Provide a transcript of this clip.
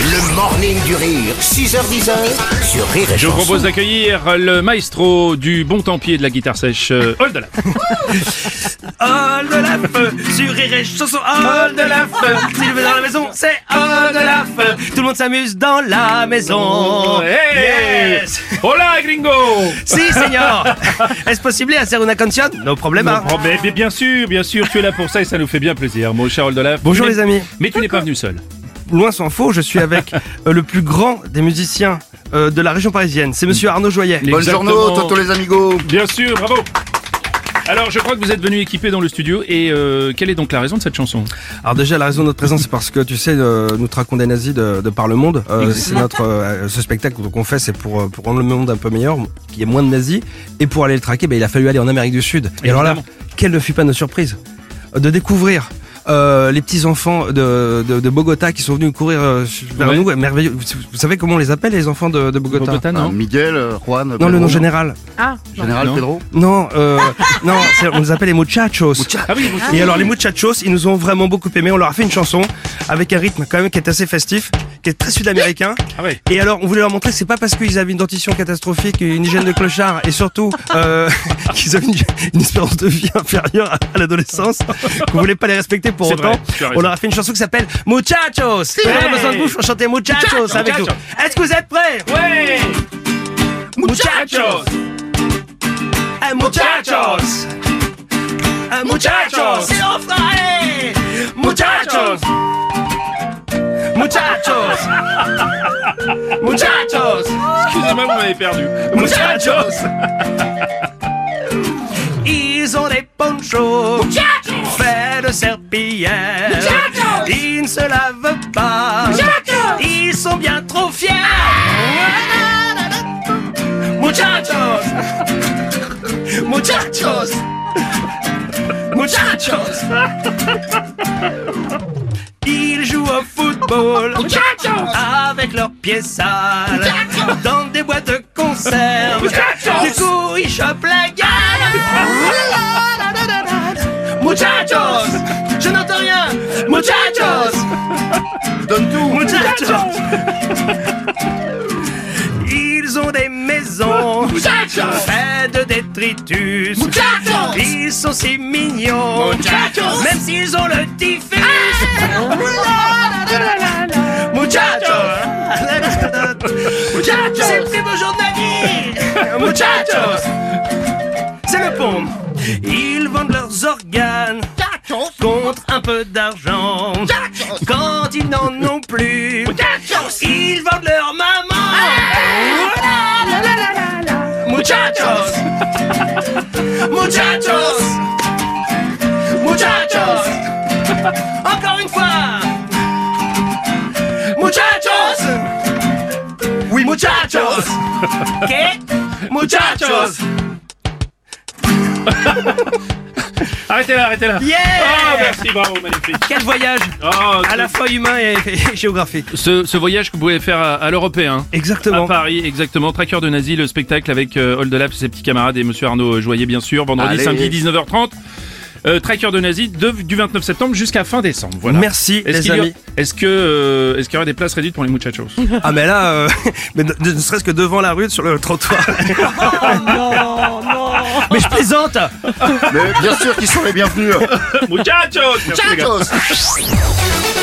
Le morning du rire, 6h10 sur Rire et Je vous Chanson. propose d'accueillir le maestro du bon tempier de la guitare sèche, euh, feu, sur Rire et Chanson, all de la feu. S'il veut dans la maison, c'est all de la feu. Tout le monde s'amuse dans la maison. Hey Yes. Hola gringo Si, señor. Est-ce possible hacer una canción? No problema. Oh, mais, mais bien sûr, bien sûr, tu es là pour ça et ça nous fait bien plaisir, mon cher Oldelaf. Bonjour, les amis. Mais tu n'es pas venu seul. Loin s'en faut, je suis avec euh, le plus grand des musiciens euh, de la région parisienne. C'est monsieur Arnaud Joyet. Exactement. Buongiorno, Toto les amigos. Bien sûr, bravo alors, je crois que vous êtes venu équipé dans le studio et euh, quelle est donc la raison de cette chanson? Alors déjà la raison de notre présence c'est parce que tu sais euh, nous traquons des nazis de, de par le monde. Euh, c'est notre euh, ce spectacle qu'on fait c'est pour pour rendre le monde un peu meilleur, qu'il y ait moins de nazis et pour aller le traquer ben, il a fallu aller en Amérique du Sud. Et alors là quelle ne fut pas notre surprise? Euh, de découvrir euh, les petits enfants de, de, de Bogota qui sont venus courir euh, vers Ouais. nous, merveilleux. Vous, savez comment on les appelle les enfants de, de Bogota, Bogota, non Ah, Miguel, euh, Juan, Non, le nom général. Général Non. Pedro. Non, euh, non, on les appelle les muchachos. Ah oui, vous- Et alors les muchachos, ils nous ont vraiment beaucoup aimé. On leur a fait une chanson avec un rythme quand même qui est assez festif, qui est très sud-américain. Ah ouais. Et alors on voulait leur montrer que c'est pas parce qu'ils avaient une dentition catastrophique, une hygiène de clochard et surtout euh, qu'ils avaient une, une espérance de vie inférieure à, l'adolescence qu'on voulait pas les respecter pour autant. vrai, on leur a fait une chanson qui s'appelle Muchachos. On a besoin de bouche pour chanter Muchachos Muchachos. avec nous. Est-ce que vous êtes prêts? Ouais Muchachos. Eh, muchachos. Eh, muchachos. Sí, hombre. Muchachos. Muchachos. Muchachos. Excusez-moi, vous m'avez perdu. Muchachos. Ils ont des ponchos faits de serpillière. Ils ne se lavent pas. Ils sont bien trop fiers. Muchachos. Muchachos. Muchachos. Ils jouent au football avec leurs pieds sales dans des boîtes de conserve. Du coup, ils chopent la gueule. Muchachos, je n'entends rien. Muchachos, Donne tout. muchachos. Ils ont des maisons faites de détritus. Ils sont si mignons, même s'ils ont le typhus. Muchachos, c'est le plus beau jour de ma vie. Muchachos, c'est le pont. Ils vendent leurs organes contre un peu d'argent. Quand ils n'en ont plus, ils vendent leur maman. Muchachos. ¿Qué? Muchachos. Arrêtez là, arrêtez là. Yeah Ah, merci, bravo, magnifique. Quel voyage Oh, à la fois humain et, et géographique. ce, ce voyage que vous pouvez faire à, à l'européen. Exactement. À Paris, exactement. Traqueur de nazi, le spectacle avec euh, Oldelaf et ses petits camarades et Monsieur Arnaud Joyer, bien sûr. Vendredi, Allez. samedi, 19h30. Euh, Traqueur de nazi de- du 29 septembre jusqu'à fin décembre. Voilà. Merci Est-ce les qu'il y a- amis. Est-ce que euh, est-ce qu'il y aura des places réduites pour les muchachos? Ah mais là, euh, mais ne, ne serait-ce que devant la rue, sur le trottoir. Mais je plaisante Mais bien sûr qu'ils sont les bienvenus. Muchachos. Muchachos.